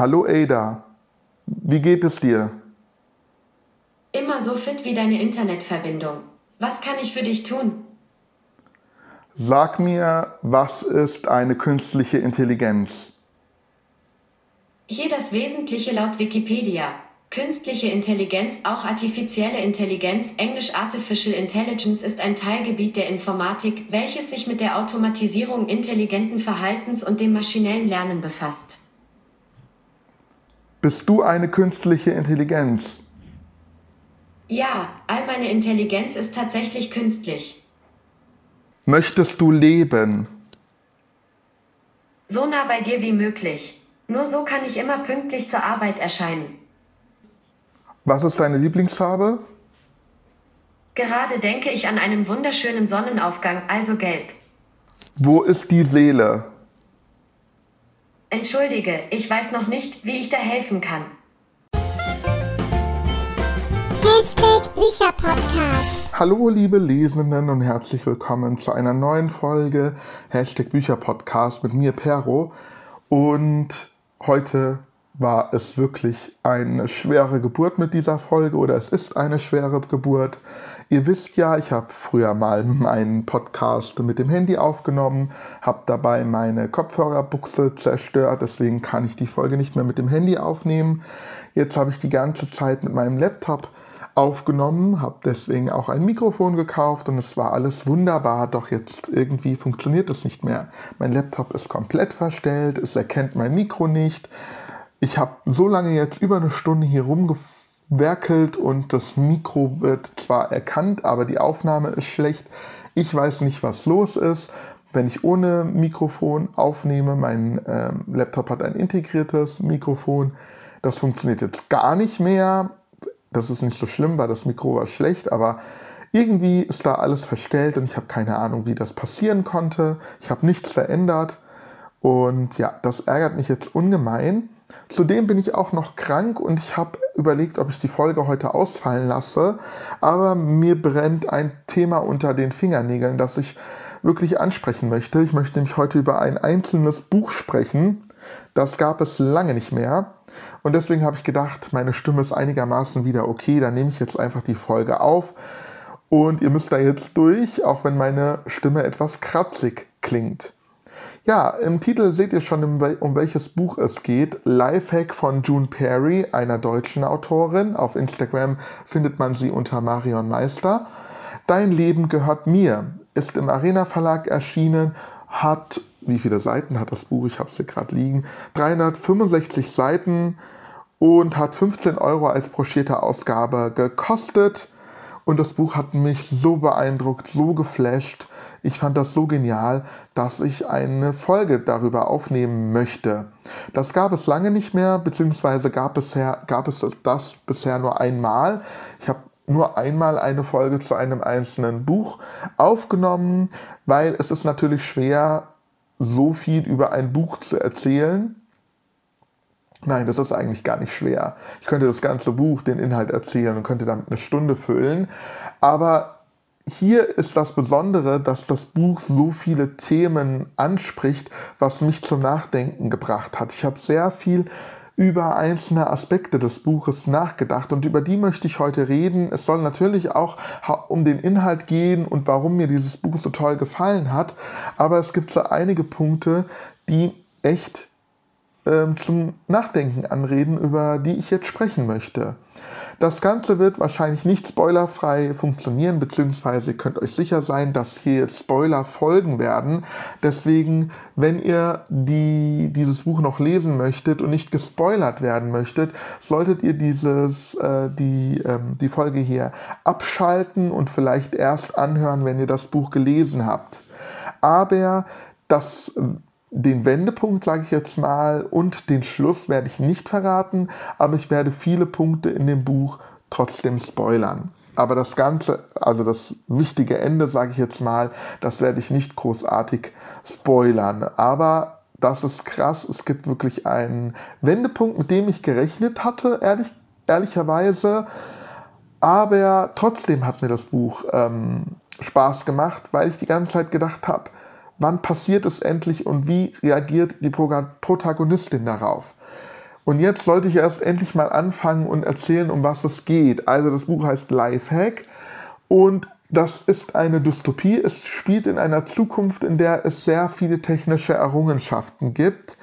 Hallo Ada, wie geht es dir? Immer so fit wie deine Internetverbindung. Was kann ich für dich tun? Sag mir, was ist eine künstliche Intelligenz? Hier das Wesentliche laut Wikipedia. Künstliche Intelligenz, auch artifizielle Intelligenz, englisch Artificial Intelligence, ist ein Teilgebiet der Informatik, welches sich mit der Automatisierung intelligenten Verhaltens und dem maschinellen Lernen befasst. Bist du eine künstliche Intelligenz? Ja, all meine Intelligenz ist tatsächlich künstlich. Möchtest du leben? So nah bei dir wie möglich. Nur so kann ich immer pünktlich zur Arbeit erscheinen. Was ist deine Lieblingsfarbe? Gerade denke ich an einen wunderschönen Sonnenaufgang, also gelb. Wo ist die Seele? Entschuldige, ich weiß noch nicht, wie ich da helfen kann. Hashtag Bücherpodcast. Hallo liebe Lesenden und herzlich willkommen zu einer neuen Folge Hashtag Bücherpodcast mit mir Pero. Und heute war es wirklich eine schwere Geburt mit dieser Folge oder es ist eine schwere Geburt. Ihr wisst ja, ich habe früher mal meinen Podcast mit dem Handy aufgenommen, habe dabei meine Kopfhörerbuchse zerstört, deswegen kann ich die Folge nicht mehr mit dem Handy aufnehmen. Jetzt habe ich die ganze Zeit mit meinem Laptop aufgenommen, habe deswegen auch ein Mikrofon gekauft und es war alles wunderbar, doch jetzt irgendwie funktioniert es nicht mehr. Mein Laptop ist komplett verstellt, es erkennt mein Mikro nicht. Ich habe so lange jetzt über eine Stunde hier rumgewerkelt und das Mikro wird zwar erkannt, aber die Aufnahme ist schlecht. Ich weiß nicht, was los ist. Wenn ich ohne Mikrofon aufnehme, mein ähm, Laptop hat ein integriertes Mikrofon, das funktioniert jetzt gar nicht mehr das ist nicht so schlimm, weil das Mikro war schlecht, aber irgendwie ist da alles verstellt und ich habe keine Ahnung, wie das passieren konnte. Ich habe nichts verändert und ja, das ärgert mich jetzt ungemein. Zudem bin ich auch noch krank und ich habe überlegt, ob ich die Folge heute ausfallen lasse, aber mir brennt ein Thema unter den Fingernägeln, das ich wirklich ansprechen möchte. Ich möchte nämlich heute über ein einzelnes Buch sprechen. Das gab es lange nicht mehr. Und deswegen habe ich gedacht, meine Stimme ist einigermaßen wieder okay, dann nehme ich jetzt einfach die Folge auf. Und ihr müsst da jetzt durch, auch wenn meine Stimme etwas kratzig klingt. Ja, im Titel seht ihr schon, um welches Buch es geht. Lifehack von June Perry, einer deutschen Autorin. Auf Instagram findet man sie unter Marion Meister. Dein Leben gehört mir ist im Arena Verlag erschienen, hat wie viele Seiten hat das Buch? Ich habe es hier gerade liegen. 365 Seiten und hat 15 Euro als broschierte Ausgabe gekostet. Und das Buch hat mich so beeindruckt, so geflasht. Ich fand das so genial, dass ich eine Folge darüber aufnehmen möchte. Das gab es lange nicht mehr, beziehungsweise gab, bisher, gab es das bisher nur einmal. Ich habe nur einmal eine Folge zu einem einzelnen Buch aufgenommen, weil es ist natürlich schwer, so viel über ein Buch zu erzählen. Nein, das ist eigentlich gar nicht schwer. Ich könnte das ganze Buch, den Inhalt erzählen und könnte damit eine Stunde füllen. Aber hier ist das Besondere, dass das Buch so viele Themen anspricht, was mich zum Nachdenken gebracht hat. Ich habe sehr viel über einzelne Aspekte des Buches nachgedacht und über die möchte ich heute reden. Es soll natürlich auch um den Inhalt gehen und warum mir dieses Buch so toll gefallen hat, aber es gibt so einige Punkte, die echt ähm, zum Nachdenken anreden, über die ich jetzt sprechen möchte. Das Ganze wird wahrscheinlich nicht spoilerfrei funktionieren, beziehungsweise ihr könnt euch sicher sein, dass hier Spoiler folgen werden. Deswegen, wenn ihr die, dieses Buch noch lesen möchtet und nicht gespoilert werden möchtet, solltet ihr dieses, äh, die, ähm, die Folge hier abschalten und vielleicht erst anhören, wenn ihr das Buch gelesen habt. Aber das den Wendepunkt, sage ich jetzt mal, und den Schluss werde ich nicht verraten, aber ich werde viele Punkte in dem Buch trotzdem spoilern. Aber das Ganze, also das wichtige Ende, sage ich jetzt mal, das werde ich nicht großartig spoilern. Aber das ist krass. Es gibt wirklich einen Wendepunkt, mit dem ich gerechnet hatte, ehrlich, ehrlicherweise. Aber trotzdem hat mir das Buch ähm, Spaß gemacht, weil ich die ganze Zeit gedacht habe, wann passiert es endlich und wie reagiert die Protagonistin darauf. Und jetzt sollte ich erst endlich mal anfangen und erzählen, um was es geht. Also das Buch heißt Lifehack und das ist eine Dystopie. Es spielt in einer Zukunft, in der es sehr viele technische Errungenschaften gibt.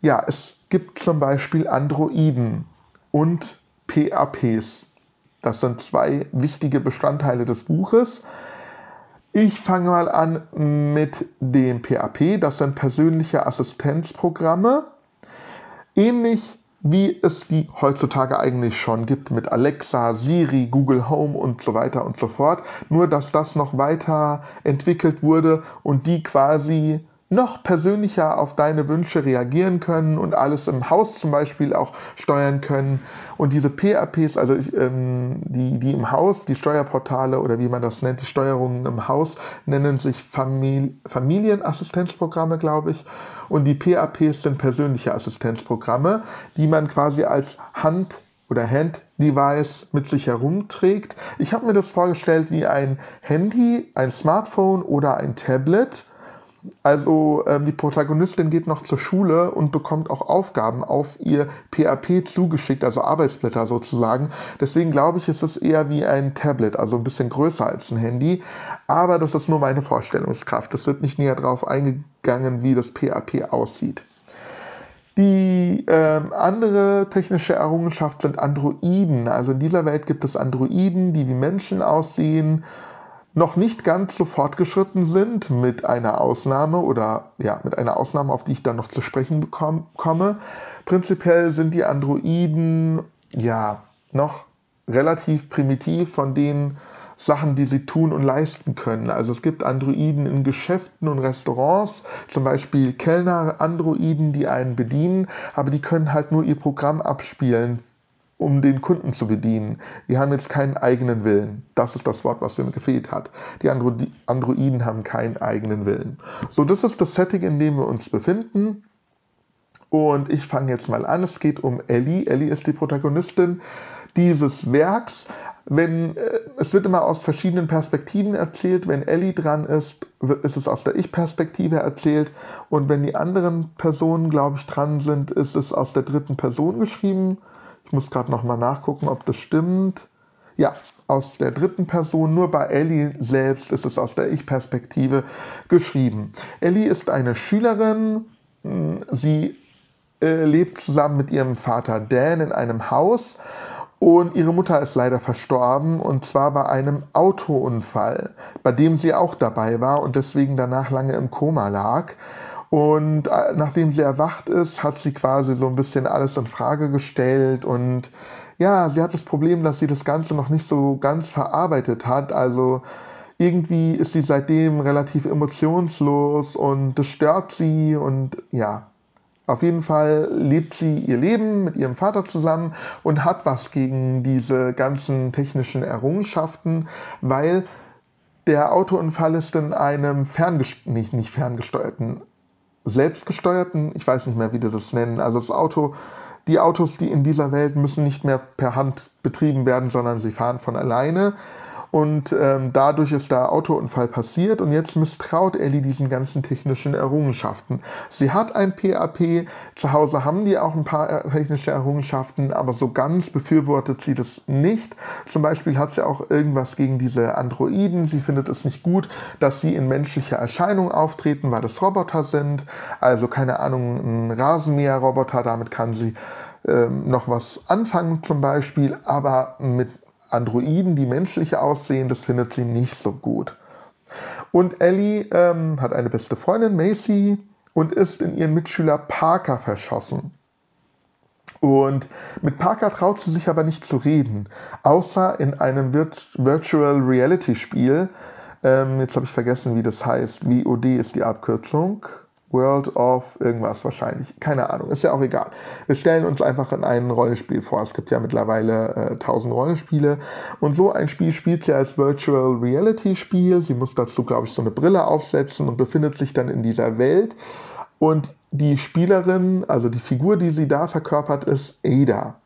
Ja, es gibt zum Beispiel Androiden und PAPs. Das sind zwei wichtige Bestandteile des Buches. Ich fange mal an mit dem PAP. Das sind persönliche Assistenzprogramme. Ähnlich wie es die heutzutage eigentlich schon gibt mit Alexa, Siri, Google Home und so weiter und so fort. Nur dass das noch weiter entwickelt wurde und die quasi noch persönlicher auf deine Wünsche reagieren können und alles im Haus zum Beispiel auch steuern können. Und diese PAPs, also ähm, die, die im Haus, die Steuerportale oder wie man das nennt, die Steuerungen im Haus, nennen sich Famili Familienassistenzprogramme, glaube ich. Und die PAPs sind persönliche Assistenzprogramme, die man quasi als Hand oder Hand-Device mit sich herumträgt. Ich habe mir das vorgestellt wie ein Handy, ein Smartphone oder ein Tablet also ähm, die Protagonistin geht noch zur Schule und bekommt auch Aufgaben auf ihr PAP zugeschickt, also Arbeitsblätter sozusagen. Deswegen glaube ich, ist es eher wie ein Tablet, also ein bisschen größer als ein Handy. Aber das ist nur meine Vorstellungskraft. Es wird nicht näher darauf eingegangen, wie das PAP aussieht. Die ähm, andere technische Errungenschaft sind Androiden. Also in dieser Welt gibt es Androiden, die wie Menschen aussehen noch nicht ganz so fortgeschritten sind, mit einer Ausnahme oder ja, mit einer Ausnahme, auf die ich dann noch zu sprechen bekomme, komme. Prinzipiell sind die Androiden ja noch relativ primitiv von den Sachen, die sie tun und leisten können. Also es gibt Androiden in Geschäften und Restaurants, zum Beispiel Kellner-Androiden, die einen bedienen, aber die können halt nur ihr Programm abspielen um den Kunden zu bedienen. Die haben jetzt keinen eigenen Willen. Das ist das Wort, was mir gefehlt hat. Die Andro Androiden haben keinen eigenen Willen. So, das ist das Setting, in dem wir uns befinden. Und ich fange jetzt mal an. Es geht um Ellie. Ellie ist die Protagonistin dieses Werks. Wenn, äh, es wird immer aus verschiedenen Perspektiven erzählt. Wenn Ellie dran ist, ist es aus der Ich-Perspektive erzählt. Und wenn die anderen Personen, glaube ich, dran sind, ist es aus der dritten Person geschrieben. Muss gerade nochmal nachgucken, ob das stimmt. Ja, aus der dritten Person, nur bei Ellie selbst ist es aus der Ich-Perspektive geschrieben. Ellie ist eine Schülerin, hm, sie äh, lebt zusammen mit ihrem Vater Dan in einem Haus und ihre Mutter ist leider verstorben und zwar bei einem Autounfall, bei dem sie auch dabei war und deswegen danach lange im Koma lag. Und äh, nachdem sie erwacht ist, hat sie quasi so ein bisschen alles in Frage gestellt und ja, sie hat das Problem, dass sie das Ganze noch nicht so ganz verarbeitet hat. Also irgendwie ist sie seitdem relativ emotionslos und das stört sie und ja, auf jeden Fall lebt sie ihr Leben mit ihrem Vater zusammen und hat was gegen diese ganzen technischen Errungenschaften, weil der Autounfall ist in einem ferngest nicht, nicht ferngesteuerten, selbstgesteuerten, ich weiß nicht mehr, wie die das nennen. Also das Auto, die Autos, die in dieser Welt müssen nicht mehr per Hand betrieben werden, sondern sie fahren von alleine. Und ähm, dadurch ist der Autounfall passiert und jetzt misstraut Ellie diesen ganzen technischen Errungenschaften. Sie hat ein PAP, zu Hause haben die auch ein paar äh, technische Errungenschaften, aber so ganz befürwortet sie das nicht. Zum Beispiel hat sie auch irgendwas gegen diese Androiden. Sie findet es nicht gut, dass sie in menschlicher Erscheinung auftreten, weil das Roboter sind. Also keine Ahnung, ein Rasenmäherroboter, damit kann sie ähm, noch was anfangen zum Beispiel, aber mit Androiden, die menschlich aussehen, das findet sie nicht so gut. Und Ellie ähm, hat eine beste Freundin, Macy, und ist in ihren Mitschüler Parker verschossen. Und mit Parker traut sie sich aber nicht zu reden, außer in einem Virtual Reality Spiel. Ähm, jetzt habe ich vergessen, wie das heißt. VOD ist die Abkürzung. World of irgendwas wahrscheinlich. Keine Ahnung, ist ja auch egal. Wir stellen uns einfach in ein Rollenspiel vor. Es gibt ja mittlerweile äh, tausend äh, Rollenspiele. Und so ein Spiel spielt sie als Virtual Reality Spiel. Sie muss dazu, glaube ich, so eine Brille aufsetzen und befindet sich dann in dieser Welt. Und die Spielerin, also die Figur, die sie da verkörpert, ist Ada.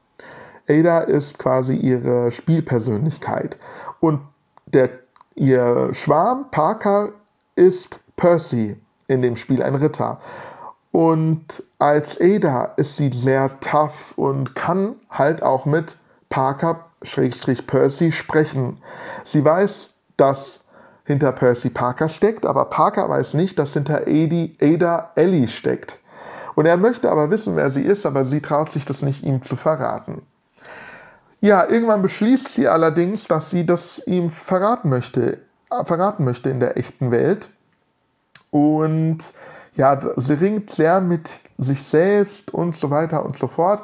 Ada ist quasi ihre Spielpersönlichkeit. Und der, ihr Schwarm, Parker, ist Percy in dem Spiel ein Ritter. Und als Ada ist sie sehr tough und kann halt auch mit Parker-Percy sprechen. Sie weiß, dass hinter Percy Parker steckt, aber Parker weiß nicht, dass hinter Adi, Ada Ellie steckt. Und er möchte aber wissen, wer sie ist, aber sie traut sich das nicht, ihm zu verraten. Ja, irgendwann beschließt sie allerdings, dass sie das ihm verraten möchte, äh, verraten möchte in der echten Welt. Und ja, sie ringt sehr mit sich selbst und so weiter und so fort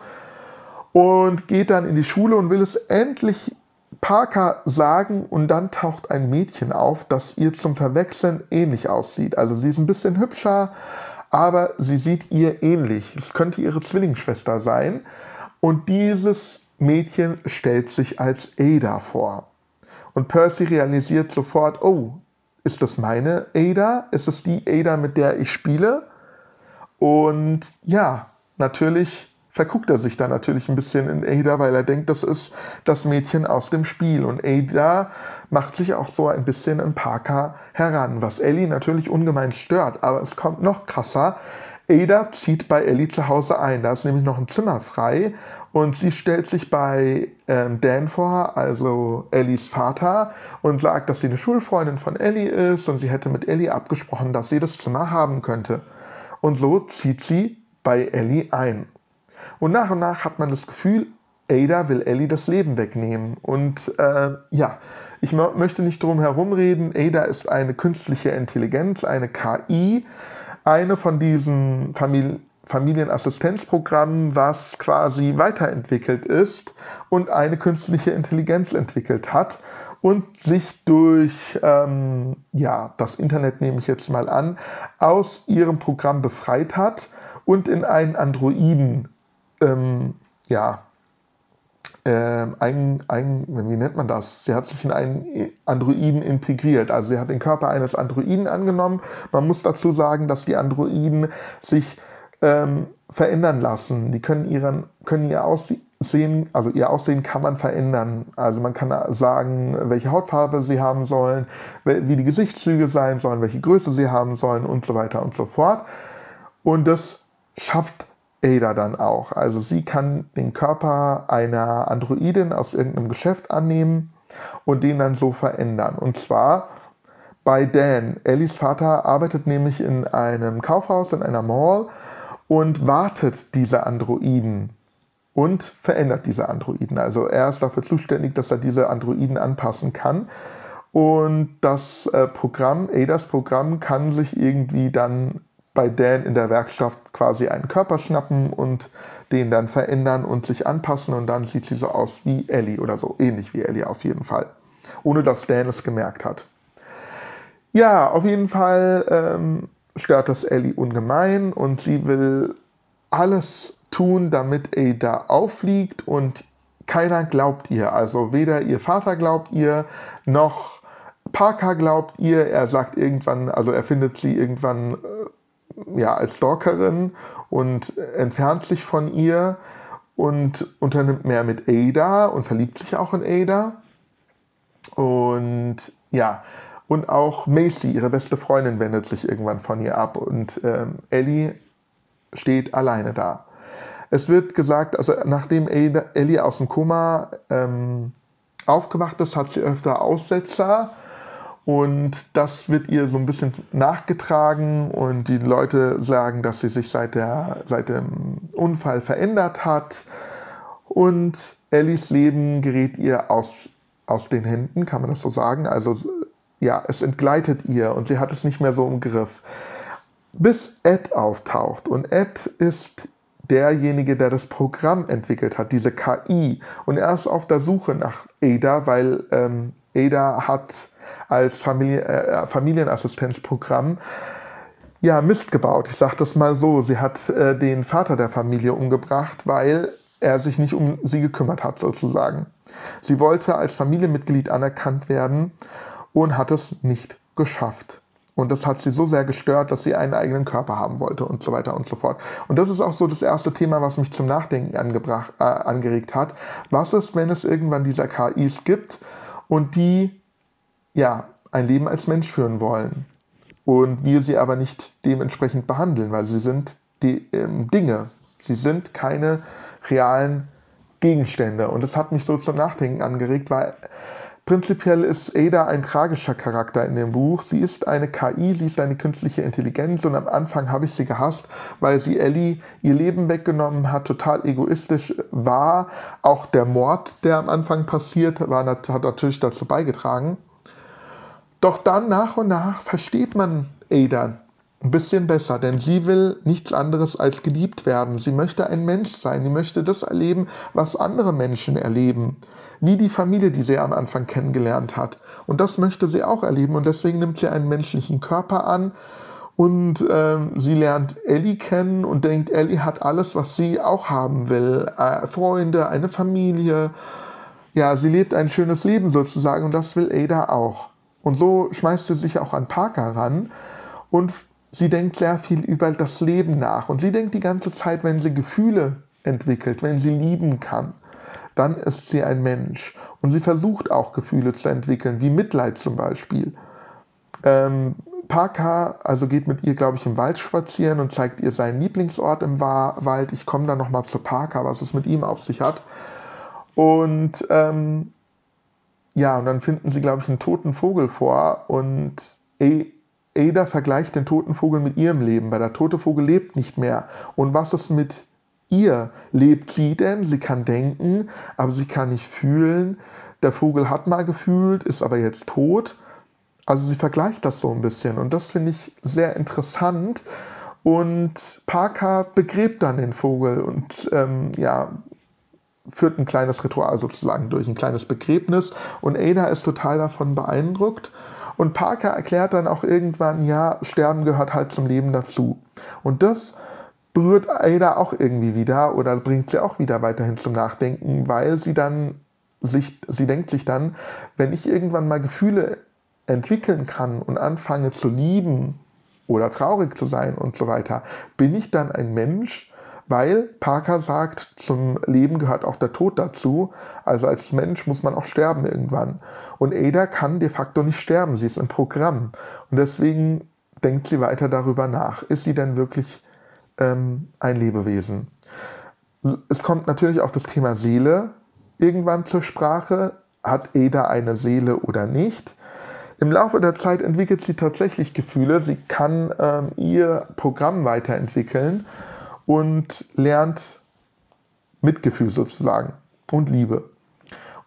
und geht dann in die Schule und will es endlich Parker sagen und dann taucht ein Mädchen auf, das ihr zum Verwechseln ähnlich aussieht. Also sie ist ein bisschen hübscher, aber sie sieht ihr ähnlich. Es könnte ihre Zwillingsschwester sein und dieses Mädchen stellt sich als Ada vor. Und Percy realisiert sofort, oh, ist das meine Ada? Ist es die Ada, mit der ich spiele? Und ja, natürlich verguckt er sich da natürlich ein bisschen in Ada, weil er denkt, das ist das Mädchen aus dem Spiel. Und Ada macht sich auch so ein bisschen an Parker heran, was Ellie natürlich ungemein stört. Aber es kommt noch krasser. Ada zieht bei Ellie zu Hause ein. Da ist nämlich noch ein Zimmer frei und sie stellt sich bei ähm, Dan vor, also Ellies Vater, und sagt, dass sie eine Schulfreundin von Ellie ist und sie hätte mit Ellie abgesprochen, dass sie das Zimmer haben könnte. Und so zieht sie bei Ellie ein. Und nach und nach hat man das Gefühl, Ada will Ellie das Leben wegnehmen. Und äh, ja, ich möchte nicht drum herum reden. Ada ist eine künstliche Intelligenz, eine KI, eine von diesen Familien Familienassistenzprogramm, was quasi weiterentwickelt ist und eine künstliche Intelligenz entwickelt hat und sich durch ähm, ja, das Internet nehme ich jetzt mal an, aus ihrem Programm befreit hat und in einen Androiden ähm, ja, äh, ein, ein, wie nennt man das? Sie hat sich in einen Androiden integriert. Also sie hat den Körper eines Androiden angenommen. Man muss dazu sagen, dass die Androiden sich ähm, verändern lassen. Die können, ihren, können ihr Aussehen, also ihr Aussehen kann man verändern. Also man kann sagen, welche Hautfarbe sie haben sollen, wie die Gesichtszüge sein sollen, welche Größe sie haben sollen und so weiter und so fort. Und das schafft Ada dann auch. Also sie kann den Körper einer Androidin aus irgendeinem Geschäft annehmen und den dann so verändern. Und zwar bei Dan. Ellies Vater arbeitet nämlich in einem Kaufhaus, in einer Mall und wartet diese Androiden und verändert diese Androiden. Also er ist dafür zuständig, dass er diese Androiden anpassen kann. Und das äh, Programm, ADAS Programm, kann sich irgendwie dann bei Dan in der Werkstatt quasi einen Körper schnappen und den dann verändern und sich anpassen und dann sieht sie so aus wie Ellie oder so, ähnlich wie Ellie auf jeden Fall. Ohne dass Dan es gemerkt hat. Ja, auf jeden Fall ähm, stört das Ellie ungemein und sie will alles tun, damit Ada auffliegt und keiner glaubt ihr. Also weder ihr Vater glaubt ihr, noch Parker glaubt ihr. Er sagt irgendwann, also er findet sie irgendwann äh, ja, als Stalkerin und entfernt sich von ihr und unternimmt mehr mit Ada und verliebt sich auch in Ada. Und ja, und auch Macy, ihre beste Freundin, wendet sich irgendwann von ihr ab und ähm, Ellie steht alleine da. Es wird gesagt, also nachdem Ellie aus dem Koma ähm, aufgewacht ist, hat sie öfter Aussetzer und das wird ihr so ein bisschen nachgetragen und die Leute sagen, dass sie sich seit, der, seit dem Unfall verändert hat und Ellies Leben gerät ihr aus, aus den Händen, kann man das so sagen. Also ja, es entgleitet ihr und sie hat es nicht mehr so im Griff. Bis Ed auftaucht und Ed ist derjenige, der das Programm entwickelt hat, diese KI. Und er ist auf der Suche nach Ada, weil ähm, Ada hat als Familie, äh, Familienassistenzprogramm ja, Mist gebaut. Ich sage das mal so. Sie hat äh, den Vater der Familie umgebracht, weil er sich nicht um sie gekümmert hat, sozusagen. Sie wollte als Familienmitglied anerkannt werden und hat es nicht geschafft. Und das hat sie so sehr gestört, dass sie einen eigenen Körper haben wollte und so weiter und so fort. Und das ist auch so das erste Thema, was mich zum Nachdenken äh, angeregt hat. Was ist, wenn es irgendwann dieser KIs gibt und die ja ein Leben als Mensch führen wollen und wir sie aber nicht dementsprechend behandeln, weil sie sind die, ähm, Dinge. Sie sind keine realen Gegenstände. Und das hat mich so zum Nachdenken angeregt, weil prinzipiell ist Ada ein tragischer Charakter in dem Buch. Sie ist eine KI, sie ist eine künstliche Intelligenz und am Anfang habe ich sie gehasst, weil sie Ellie ihr Leben weggenommen hat, total egoistisch war. Auch der Mord, der am Anfang passiert, war, hat natürlich dazu beigetragen. Doch dann nach und nach versteht man Ada ein bisschen besser, denn sie will nichts anderes als geliebt werden. Sie möchte ein Mensch sein, sie möchte das erleben, was andere Menschen erleben, wie die Familie, die sie am Anfang kennengelernt hat. Und das möchte sie auch erleben und deswegen nimmt sie einen menschlichen Körper an und äh, sie lernt Ellie kennen und denkt, Ellie hat alles, was sie auch haben will. Äh, Freunde, eine Familie. Ja, sie lebt ein schönes Leben sozusagen und das will Ada auch. Und so schmeißt sie sich auch an Parker ran und sie denkt sehr viel über das Leben nach und sie denkt die ganze Zeit, wenn sie Gefühle entwickelt, wenn sie lieben kann, dann ist sie ein Mensch. Und sie versucht auch Gefühle zu entwickeln, wie Mitleid zum Beispiel. Ähm, Parker also geht mit ihr, glaube ich, im Wald spazieren und zeigt ihr seinen Lieblingsort im Wald. Ich komme dann nochmal zu Parker, was es mit ihm auf sich hat. Und ähm, ja, und dann finden sie, glaube ich, einen toten Vogel vor und Ada vergleicht den toten Vogel mit ihrem Leben, weil der tote Vogel lebt nicht mehr. Und was ist mit ihr? Lebt sie denn? Sie kann denken, aber sie kann nicht fühlen. Der Vogel hat mal gefühlt, ist aber jetzt tot. Also sie vergleicht das so ein bisschen und das finde ich sehr interessant. Und Parker begräbt dann den Vogel und ähm, ja, führt ein kleines Ritual sozusagen durch, ein kleines Begräbnis. Und Ada ist total davon beeindruckt. Und Parker erklärt dann auch irgendwann, ja, Sterben gehört halt zum Leben dazu. Und das berührt Ada auch irgendwie wieder oder bringt sie auch wieder weiterhin zum Nachdenken, weil sie dann sich, sie denkt sich dann, wenn ich irgendwann mal Gefühle entwickeln kann und anfange zu lieben oder traurig zu sein und so weiter, bin ich dann ein Mensch, weil Parker sagt, zum Leben gehört auch der Tod dazu. Also als Mensch muss man auch sterben irgendwann. Und Ada kann de facto nicht sterben, sie ist ein Programm. Und deswegen denkt sie weiter darüber nach. Ist sie denn wirklich ähm, ein Lebewesen? Es kommt natürlich auch das Thema Seele irgendwann zur Sprache. Hat Ada eine Seele oder nicht? Im Laufe der Zeit entwickelt sie tatsächlich Gefühle. Sie kann ähm, ihr Programm weiterentwickeln und lernt Mitgefühl sozusagen und Liebe.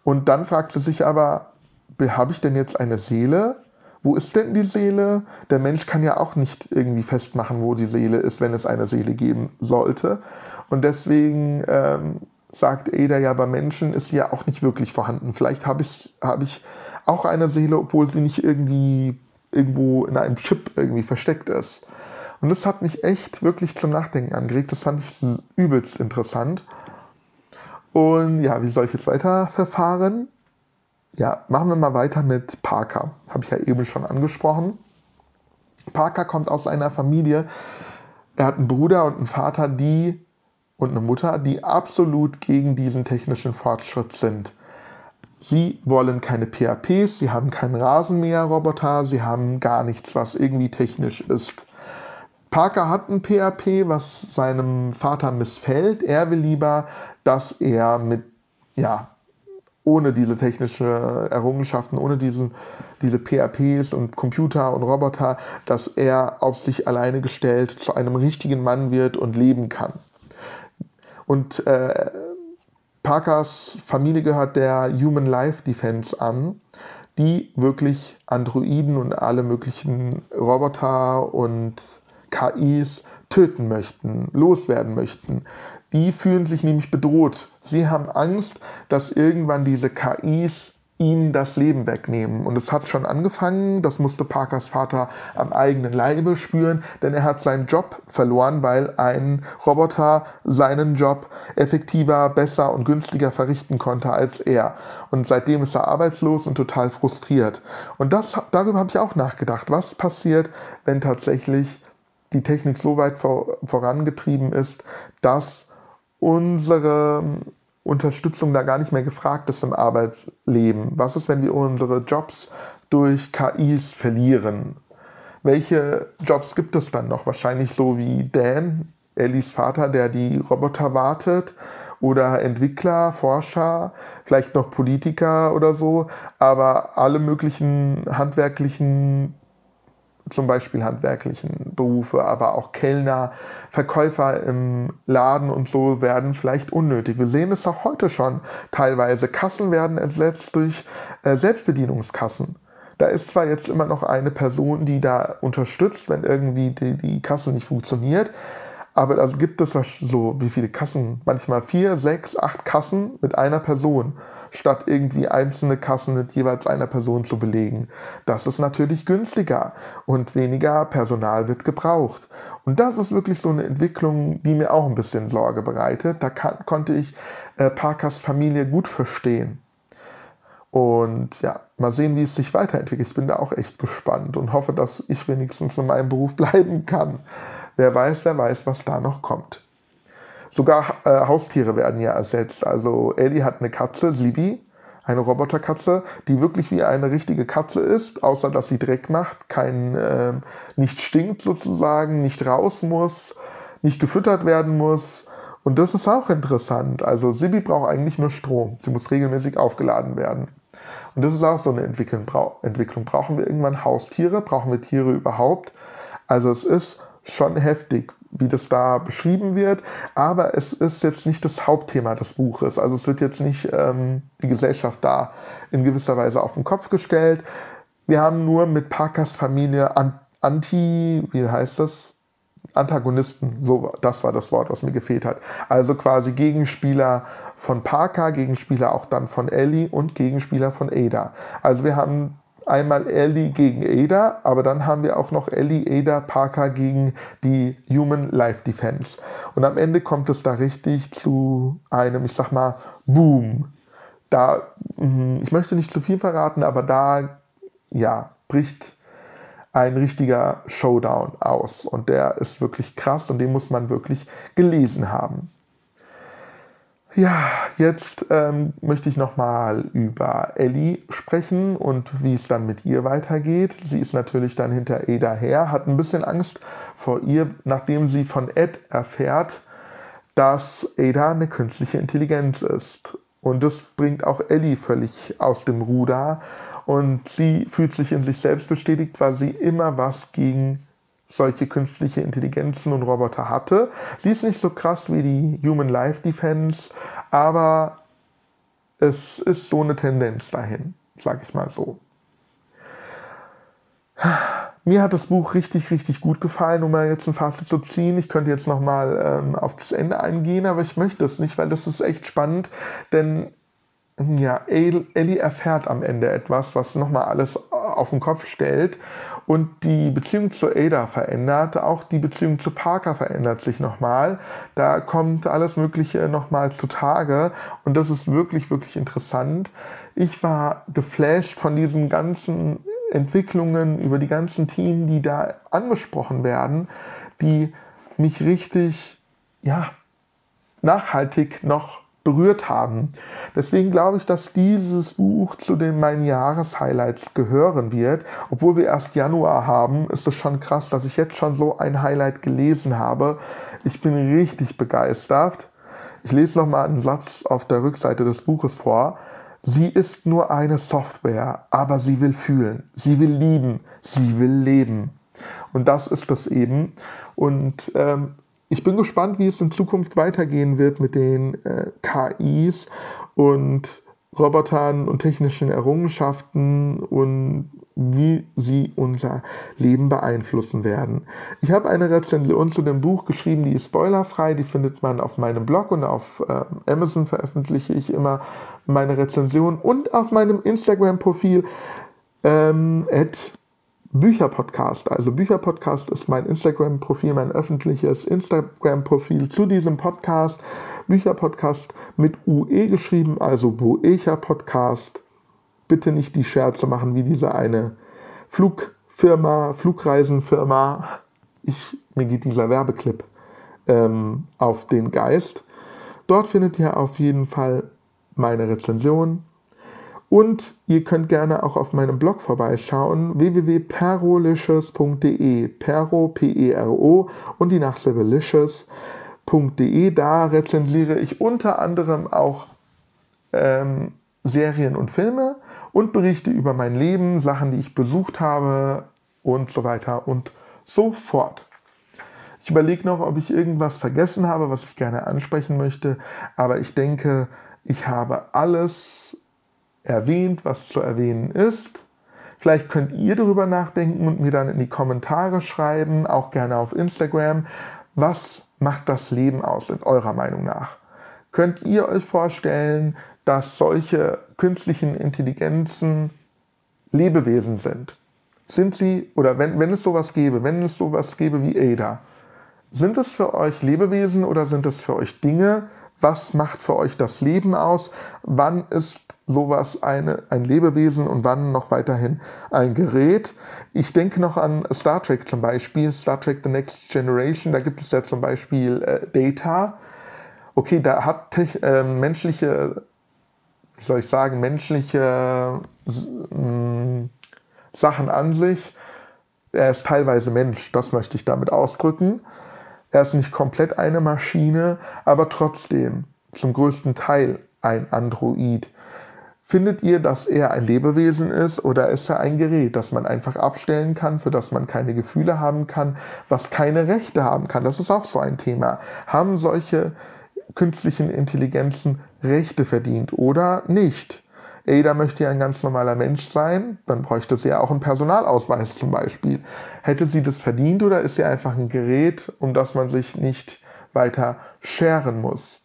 Und dann fragt sie sich aber, habe ich denn jetzt eine Seele? Wo ist denn die Seele? Der Mensch kann ja auch nicht irgendwie festmachen, wo die Seele ist, wenn es eine Seele geben sollte. Und deswegen ähm, sagt Ada ja, bei Menschen ist sie ja auch nicht wirklich vorhanden. Vielleicht habe ich, hab ich auch eine Seele, obwohl sie nicht irgendwie irgendwo in einem Chip irgendwie versteckt ist. Und das hat mich echt wirklich zum Nachdenken angeregt. Das fand ich übelst interessant. Und ja, wie soll ich jetzt weiter verfahren? Ja, machen wir mal weiter mit Parker. Habe ich ja eben schon angesprochen. Parker kommt aus einer Familie. Er hat einen Bruder und einen Vater, die und eine Mutter, die absolut gegen diesen technischen Fortschritt sind. Sie wollen keine PHPs, sie haben keinen Rasenmäherroboter, sie haben gar nichts, was irgendwie technisch ist. Parker hat ein PHP, was seinem Vater missfällt. Er will lieber, dass er mit, ja, ohne diese technischen Errungenschaften, ohne diesen, diese PHPs und Computer und Roboter, dass er auf sich alleine gestellt zu einem richtigen Mann wird und leben kann. Und äh, Parkers Familie gehört der Human Life Defense an, die wirklich Androiden und alle möglichen Roboter und KIs töten möchten, loswerden möchten. Die fühlen sich nämlich bedroht. Sie haben Angst, dass irgendwann diese KIs ihnen das Leben wegnehmen. Und es hat schon angefangen, das musste Parkers Vater am eigenen Leibe spüren, denn er hat seinen Job verloren, weil ein Roboter seinen Job effektiver, besser und günstiger verrichten konnte als er. Und seitdem ist er arbeitslos und total frustriert. Und das, darüber habe ich auch nachgedacht. Was passiert, wenn tatsächlich die Technik so weit vor, vorangetrieben ist, dass unsere Unterstützung da gar nicht mehr gefragt ist im Arbeitsleben. Was ist, wenn wir unsere Jobs durch KIs verlieren? Welche Jobs gibt es dann noch? Wahrscheinlich so wie Dan Ellies Vater, der die Roboter wartet oder Entwickler, Forscher, vielleicht noch Politiker oder so, aber alle möglichen handwerklichen zum Beispiel handwerklichen Berufe, aber auch Kellner, Verkäufer im Laden und so werden vielleicht unnötig. Wir sehen es auch heute schon teilweise. Kassen werden ersetzt durch äh, Selbstbedienungskassen. Da ist zwar jetzt immer noch eine Person, die da unterstützt, wenn irgendwie die, die Kasse nicht funktioniert, aber da gibt es so, wie viele Kassen? Manchmal vier, sechs, acht Kassen mit einer Person, statt irgendwie einzelne Kassen mit jeweils einer Person zu belegen. Das ist natürlich günstiger und weniger Personal wird gebraucht. Und das ist wirklich so eine Entwicklung, die mir auch ein bisschen Sorge bereitet. Da kann, konnte ich äh, Parkers Familie gut verstehen. Und ja, mal sehen, wie es sich weiterentwickelt. Ich bin da auch echt gespannt und hoffe, dass ich wenigstens in meinem Beruf bleiben kann. Wer weiß, wer weiß, was da noch kommt. Sogar äh, Haustiere werden ja ersetzt. Also Ellie hat eine Katze, Sibi, eine Roboterkatze, die wirklich wie eine richtige Katze ist, außer dass sie Dreck macht, kein, äh, nicht stinkt sozusagen, nicht raus muss, nicht gefüttert werden muss. Und das ist auch interessant. Also Sibi braucht eigentlich nur Strom. Sie muss regelmäßig aufgeladen werden. Und das ist auch so eine Entwicklung. Brauchen wir irgendwann Haustiere? Brauchen wir Tiere überhaupt? Also es ist schon heftig, wie das da beschrieben wird, aber es ist jetzt nicht das Hauptthema des Buches. Also es wird jetzt nicht ähm, die Gesellschaft da in gewisser Weise auf den Kopf gestellt. Wir haben nur mit Parkers Familie Anti, wie heißt das? Antagonisten, so, das war das Wort, was mir gefehlt hat. Also quasi Gegenspieler von Parker, Gegenspieler auch dann von Ellie und Gegenspieler von Ada. Also wir haben einmal Ellie gegen Ada, aber dann haben wir auch noch Ellie, Ada, Parker gegen die Human Life Defense. Und am Ende kommt es da richtig zu einem, ich sag mal, Boom. Da, mhm, ich möchte nicht zu viel verraten, aber da, ja, bricht ein richtiger Showdown aus. Und der ist wirklich krass und den muss man wirklich gelesen haben. Ja, jetzt ähm, möchte ich nochmal über Ellie sprechen und wie es dann mit ihr weitergeht. Sie ist natürlich dann hinter Ada her, hat ein bisschen Angst vor ihr, nachdem sie von Ed erfährt, dass Ada eine künstliche Intelligenz ist. Und das bringt auch Ellie völlig aus dem Ruder. Und sie fühlt sich in sich selbst bestätigt, weil sie immer was gegen solche künstliche Intelligenzen und Roboter hatte. Sie ist nicht so krass wie die Human Life Defense, aber es ist so eine Tendenz dahin, sag ich mal so. Mir hat das Buch richtig, richtig gut gefallen, um mal jetzt ein Fazit zu ziehen. Ich könnte jetzt nochmal ähm, auf das Ende eingehen, aber ich möchte es nicht, weil das ist echt spannend, denn ja, Ellie erfährt am Ende etwas, was nochmal alles auf den Kopf stellt und die Beziehung zu Ada verändert, auch die Beziehung zu Parker verändert sich nochmal. Da kommt alles Mögliche nochmal zutage und das ist wirklich, wirklich interessant. Ich war geflasht von diesen ganzen Entwicklungen über die ganzen Themen, die da angesprochen werden, die mich richtig, ja, nachhaltig noch berührt haben. Deswegen glaube ich, dass dieses Buch zu den meinen Jahreshighlights gehören wird. Obwohl wir erst Januar haben, ist es schon krass, dass ich jetzt schon so ein Highlight gelesen habe. Ich bin richtig begeistert. Ich lese noch mal einen Satz auf der Rückseite des Buches vor. Sie ist nur eine Software, aber sie will fühlen, sie will lieben, sie will leben. Und das ist das eben. Und ähm, ich bin gespannt, wie es in Zukunft weitergehen wird mit den äh, KIs und Robotern und technischen Errungenschaften und wie sie unser Leben beeinflussen werden. Ich habe eine Rezension zu dem Buch geschrieben, die ist spoilerfrei, die findet man auf meinem Blog und auf äh, Amazon veröffentliche ich immer meine Rezension und auf meinem Instagram-Profil ähm, Bücherpodcast. Also Bücherpodcast ist mein Instagram-Profil, mein öffentliches Instagram-Profil zu diesem Podcast. Bücherpodcast mit UE geschrieben, also Boecher Podcast. Bitte nicht die Scherze machen wie diese eine Flugfirma, Flugreisenfirma. Ich, mir geht dieser Werbeclip ähm, auf den Geist. Dort findet ihr auf jeden Fall meine Rezension Und ihr könnt gerne auch auf meinem Blog vorbeischauen, www.perolicious.de, Pero, P-E-R-O und die Nachsilbe licious.de. Da rezensiere ich unter anderem auch ähm, Serien und Filme und berichte über mein Leben, Sachen, die ich besucht habe und so weiter und so fort. Ich überlege noch, ob ich irgendwas vergessen habe, was ich gerne ansprechen möchte, aber ich denke, ich habe alles erwähnt, was zu erwähnen ist. Vielleicht könnt ihr darüber nachdenken und mir dann in die Kommentare schreiben, auch gerne auf Instagram. Was macht das Leben aus in eurer Meinung nach? Könnt ihr euch vorstellen, dass solche künstlichen Intelligenzen Lebewesen sind? Sind sie, oder wenn, wenn es sowas gäbe, wenn es sowas gäbe wie Ada, sind es für euch Lebewesen oder sind es für euch Dinge? Was macht für euch das Leben aus? Wann ist sowas eine, ein Lebewesen und wann noch weiterhin ein Gerät? Ich denke noch an Star Trek zum Beispiel, Star Trek The Next Generation, da gibt es ja zum Beispiel äh, Data. Okay, da hat äh, menschliche, wie soll ich sagen, menschliche äh, Sachen an sich. Er ist teilweise Mensch, das möchte ich damit ausdrücken. Er ist nicht komplett eine Maschine, aber trotzdem zum größten Teil ein Android. Findet ihr, dass er ein Lebewesen ist oder ist er ein Gerät, das man einfach abstellen kann, für das man keine Gefühle haben kann, was keine Rechte haben kann? Das ist auch so ein Thema. Haben solche künstlichen Intelligenzen Rechte verdient oder nicht? Ada möchte ja ein ganz normaler Mensch sein, dann bräuchte sie ja auch einen Personalausweis zum Beispiel. Hätte sie das verdient oder ist sie einfach ein Gerät, um das man sich nicht weiter scheren muss?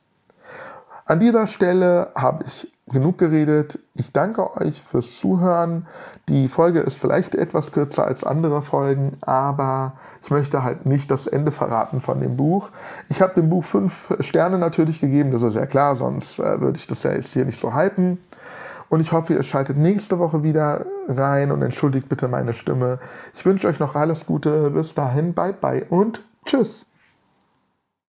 An dieser Stelle habe ich genug geredet. Ich danke euch fürs Zuhören. Die Folge ist vielleicht etwas kürzer als andere Folgen, aber ich möchte halt nicht das Ende verraten von dem Buch. Ich habe dem Buch fünf Sterne natürlich gegeben, das ist ja klar, sonst äh, würde ich das ja jetzt hier nicht so hypen. Und ich hoffe, ihr schaltet nächste Woche wieder rein und entschuldigt bitte meine Stimme. Ich wünsche euch noch alles Gute. Bis dahin, bye bye und tschüss.